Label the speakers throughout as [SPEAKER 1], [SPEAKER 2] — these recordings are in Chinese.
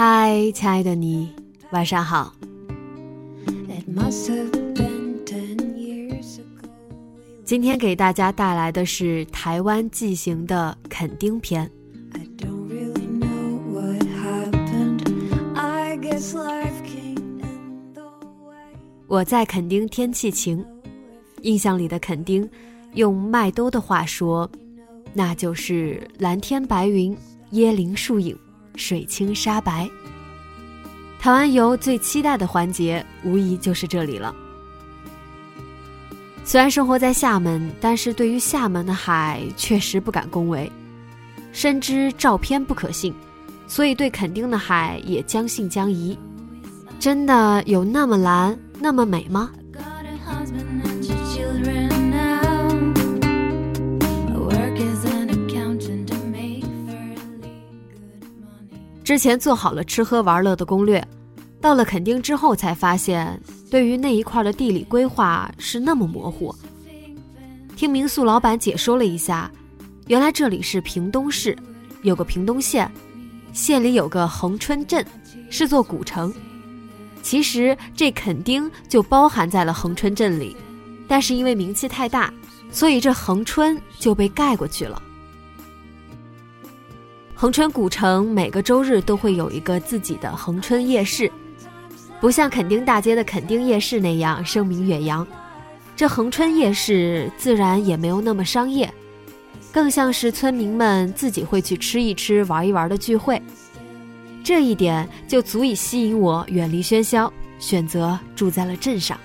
[SPEAKER 1] 嗨，亲爱的你，晚上好。今天给大家带来的是台湾纪行的垦丁篇。我在垦丁，天气晴。印象里的垦丁，用麦兜的话说，那就是蓝天白云，椰林树影。水清沙白。台湾游最期待的环节，无疑就是这里了。虽然生活在厦门，但是对于厦门的海确实不敢恭维，深知照片不可信，所以对垦丁的海也将信将疑。真的有那么蓝，那么美吗？之前做好了吃喝玩乐的攻略，到了垦丁之后才发现，对于那一块的地理规划是那么模糊。听民宿老板解说了一下，原来这里是屏东市，有个屏东县，县里有个恒春镇，是座古城。其实这垦丁就包含在了恒春镇里，但是因为名气太大，所以这恒春就被盖过去了。恒春古城每个周日都会有一个自己的恒春夜市，不像垦丁大街的垦丁夜市那样声名远扬。这恒春夜市自然也没有那么商业，更像是村民们自己会去吃一吃、玩一玩的聚会。这一点就足以吸引我远离喧嚣，选择住在了镇上。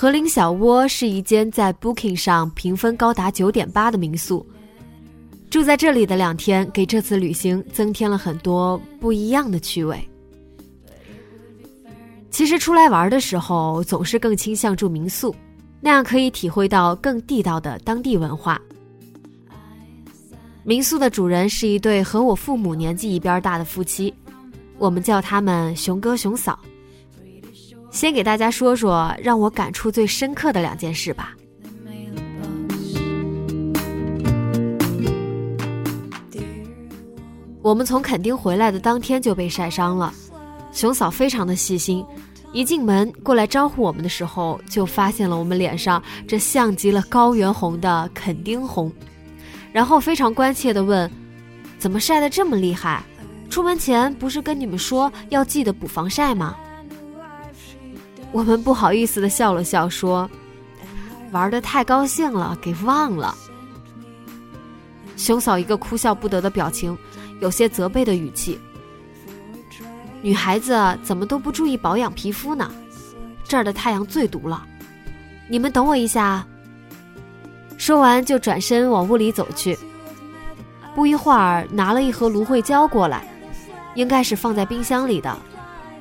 [SPEAKER 1] 和林小窝是一间在 Booking 上评分高达九点八的民宿，住在这里的两天，给这次旅行增添了很多不一样的趣味。其实出来玩的时候，总是更倾向住民宿，那样可以体会到更地道的当地文化。民宿的主人是一对和我父母年纪一边大的夫妻，我们叫他们熊哥熊嫂。先给大家说说让我感触最深刻的两件事吧。我们从垦丁回来的当天就被晒伤了，熊嫂非常的细心，一进门过来招呼我们的时候，就发现了我们脸上这像极了高原红的垦丁红，然后非常关切的问：“怎么晒得这么厉害？出门前不是跟你们说要记得补防晒吗？”我们不好意思的笑了笑，说：“玩的太高兴了，给忘了。”熊嫂一个哭笑不得的表情，有些责备的语气：“女孩子怎么都不注意保养皮肤呢？这儿的太阳最毒了。你们等我一下。”说完就转身往屋里走去。不一会儿，拿了一盒芦荟胶过来，应该是放在冰箱里的，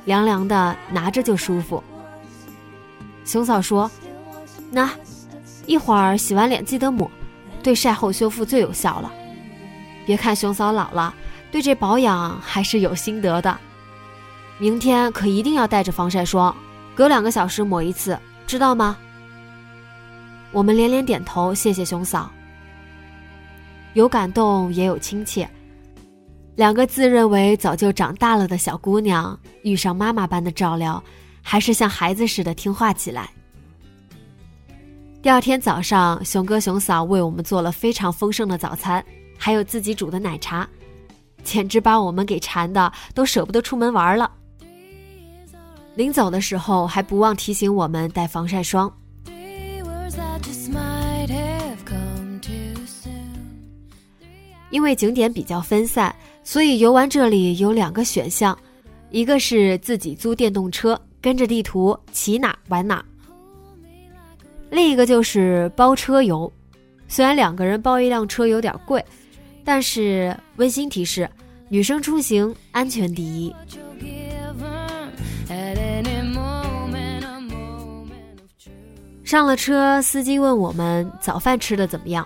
[SPEAKER 1] 凉凉的，拿着就舒服。熊嫂说：“那，一会儿洗完脸记得抹，对晒后修复最有效了。别看熊嫂老了，对这保养还是有心得的。明天可一定要带着防晒霜，隔两个小时抹一次，知道吗？”我们连连点头，谢谢熊嫂。有感动，也有亲切。两个自认为早就长大了的小姑娘，遇上妈妈般的照料。还是像孩子似的听话起来。第二天早上，熊哥熊嫂为我们做了非常丰盛的早餐，还有自己煮的奶茶，简直把我们给馋的都舍不得出门玩了。临走的时候，还不忘提醒我们带防晒霜。因为景点比较分散，所以游玩这里有两个选项，一个是自己租电动车，跟着地图骑哪玩哪；另一个就是包车游。虽然两个人包一辆车有点贵，但是温馨提示：女生出行安全第一。上了车，司机问我们早饭吃的怎么样。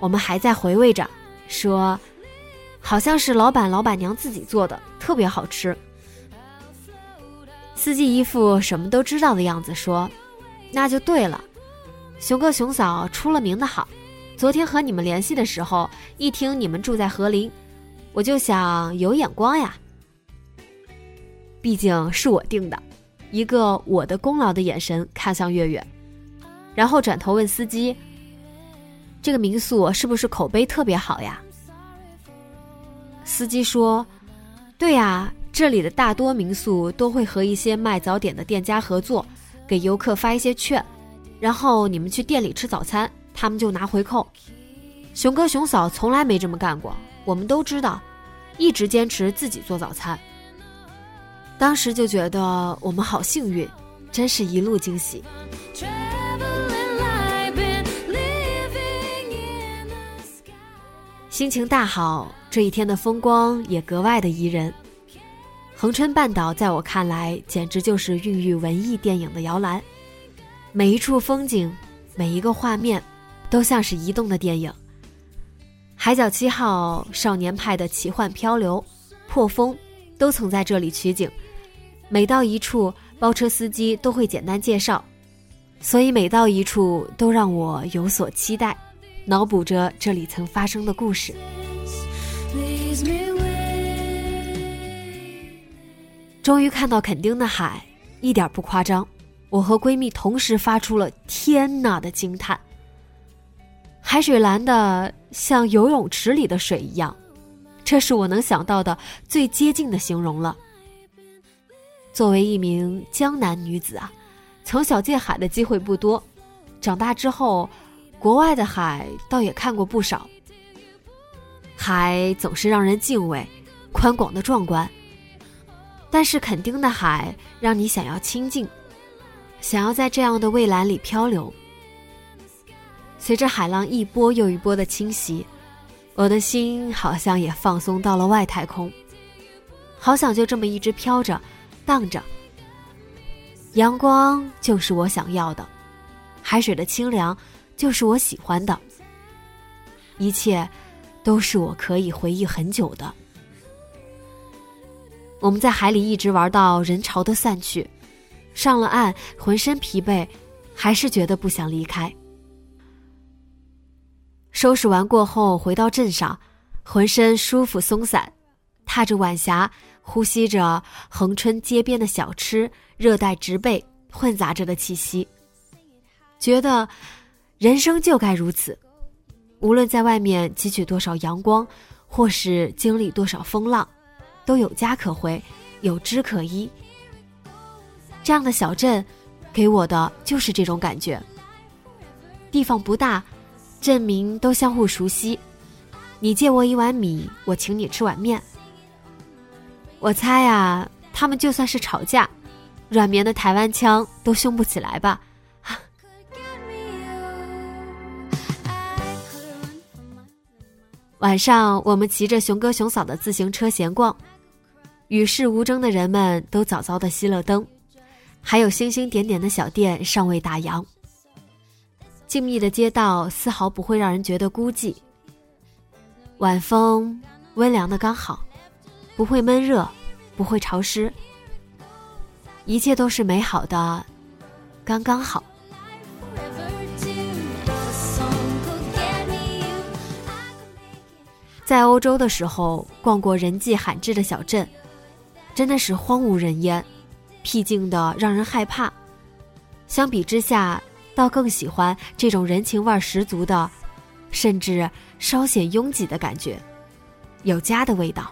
[SPEAKER 1] 我们还在回味着，说，好像是老板老板娘自己做的，特别好吃。司机一副什么都知道的样子，说：“那就对了，熊哥熊嫂出了名的好。昨天和你们联系的时候，一听你们住在和林，我就想有眼光呀。毕竟是我定的，一个我的功劳的眼神看向月月，然后转头问司机。”这个民宿是不是口碑特别好呀？司机说：“对呀，这里的大多民宿都会和一些卖早点的店家合作，给游客发一些券，然后你们去店里吃早餐，他们就拿回扣。熊哥熊嫂从来没这么干过，我们都知道，一直坚持自己做早餐。当时就觉得我们好幸运，真是一路惊喜。”心情大好，这一天的风光也格外的宜人。恒春半岛在我看来，简直就是孕育文艺电影的摇篮。每一处风景，每一个画面，都像是移动的电影。海角七号、少年派的奇幻漂流、破风，都曾在这里取景。每到一处，包车司机都会简单介绍，所以每到一处都让我有所期待。脑补着这里曾发生的故事。终于看到垦丁的海，一点不夸张，我和闺蜜同时发出了“天呐”的惊叹。海水蓝的像游泳池里的水一样，这是我能想到的最接近的形容了。作为一名江南女子啊，从小见海的机会不多，长大之后。国外的海倒也看过不少，海总是让人敬畏，宽广的壮观。但是垦丁的海让你想要清静，想要在这样的蔚蓝里漂流。随着海浪一波又一波的侵袭，我的心好像也放松到了外太空，好想就这么一直飘着，荡着。阳光就是我想要的，海水的清凉。就是我喜欢的，一切都是我可以回忆很久的。我们在海里一直玩到人潮都散去，上了岸，浑身疲惫，还是觉得不想离开。收拾完过后，回到镇上，浑身舒服松散，踏着晚霞，呼吸着恒春街边的小吃、热带植被混杂着的气息，觉得。人生就该如此，无论在外面汲取多少阳光，或是经历多少风浪，都有家可回，有枝可依。这样的小镇，给我的就是这种感觉。地方不大，镇民都相互熟悉，你借我一碗米，我请你吃碗面。我猜呀，他们就算是吵架，软绵的台湾腔都凶不起来吧。晚上，我们骑着熊哥熊嫂的自行车闲逛，与世无争的人们都早早的熄了灯，还有星星点点的小店尚未打烊。静谧的街道丝毫不会让人觉得孤寂。晚风温凉的刚好，不会闷热，不会潮湿，一切都是美好的，刚刚好。在欧洲的时候，逛过人迹罕至的小镇，真的是荒无人烟，僻静的让人害怕。相比之下，倒更喜欢这种人情味十足的，甚至稍显拥挤的感觉，有家的味道。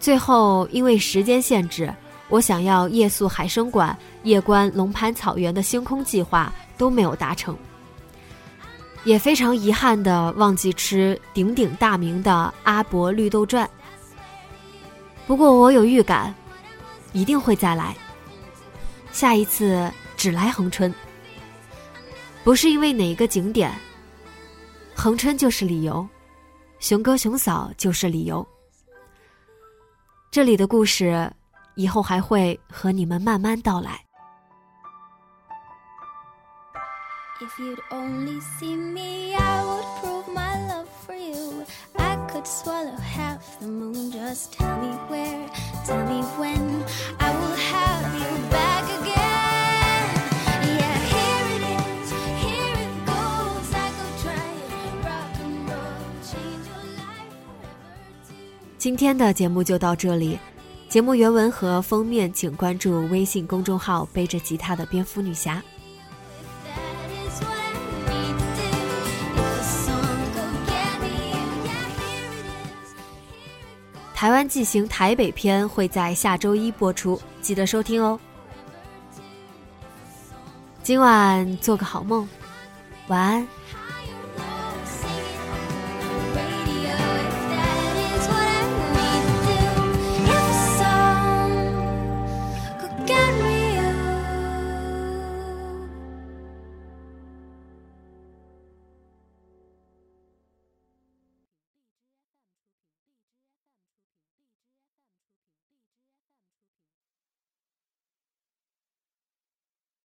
[SPEAKER 1] 最后，因为时间限制，我想要夜宿海生馆、夜观龙盘草原的星空计划都没有达成，也非常遗憾的忘记吃鼎鼎大名的阿伯绿豆转。不过我有预感，一定会再来。下一次只来恒春，不是因为哪一个景点，恒春就是理由，熊哥熊嫂就是理由。这里的故事，以后还会和你们慢慢道来。
[SPEAKER 2] If you'd only see me i would prove my love for you. I could swallow half the moon. Just tell me where tell me when i will have you back again. Yeah here it is here it goes. I go try it, rock and roll change your life forever too.
[SPEAKER 1] 今天的节目就到这里。节目原文和封面请关注微信公众号背着吉他的蝙蝠女侠台湾纪行台北篇会在下周一播出，记得收听哦。今晚做个好梦，晚安。